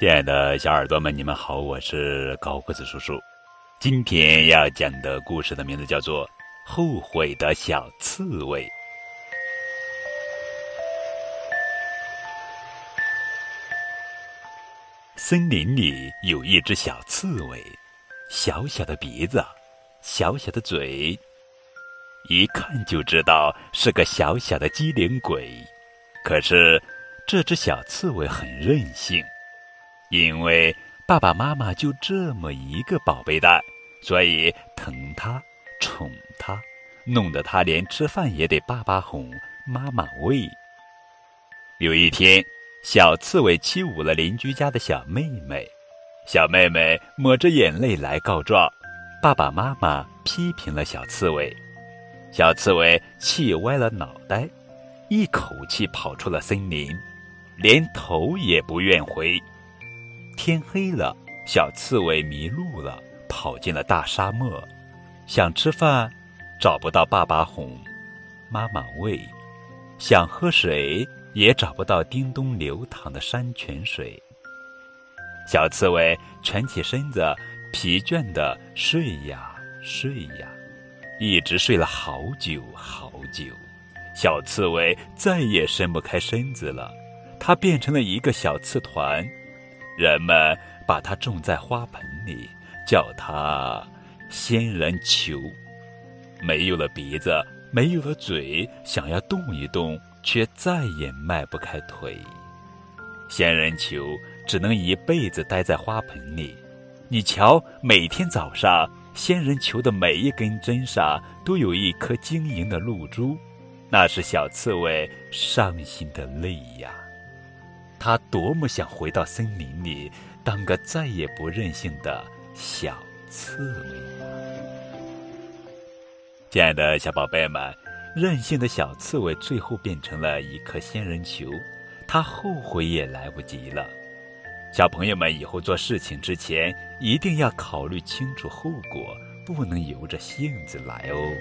亲爱的小耳朵们，你们好，我是高个子叔叔。今天要讲的故事的名字叫做《后悔的小刺猬》。森林里有一只小刺猬，小小的鼻子，小小的嘴，一看就知道是个小小的机灵鬼。可是，这只小刺猬很任性。因为爸爸妈妈就这么一个宝贝蛋，所以疼他、宠他，弄得他连吃饭也得爸爸哄、妈妈喂。有一天，小刺猬欺侮了邻居家的小妹妹，小妹妹抹着眼泪来告状，爸爸妈妈批评了小刺猬，小刺猬气歪了脑袋，一口气跑出了森林，连头也不愿回。天黑了，小刺猬迷路了，跑进了大沙漠，想吃饭，找不到爸爸哄，妈妈喂；想喝水，也找不到叮咚流淌的山泉水。小刺猬蜷起身子，疲倦的睡呀睡呀，一直睡了好久好久。小刺猬再也伸不开身子了，它变成了一个小刺团。人们把它种在花盆里，叫它仙人球。没有了鼻子，没有了嘴，想要动一动，却再也迈不开腿。仙人球只能一辈子待在花盆里。你瞧，每天早上，仙人球的每一根针上都有一颗晶莹的露珠，那是小刺猬伤心的泪呀。他多么想回到森林里，当个再也不任性的小刺猬呀！亲爱的小宝贝们，任性的小刺猬最后变成了一颗仙人球，他后悔也来不及了。小朋友们以后做事情之前，一定要考虑清楚后果，不能由着性子来哦。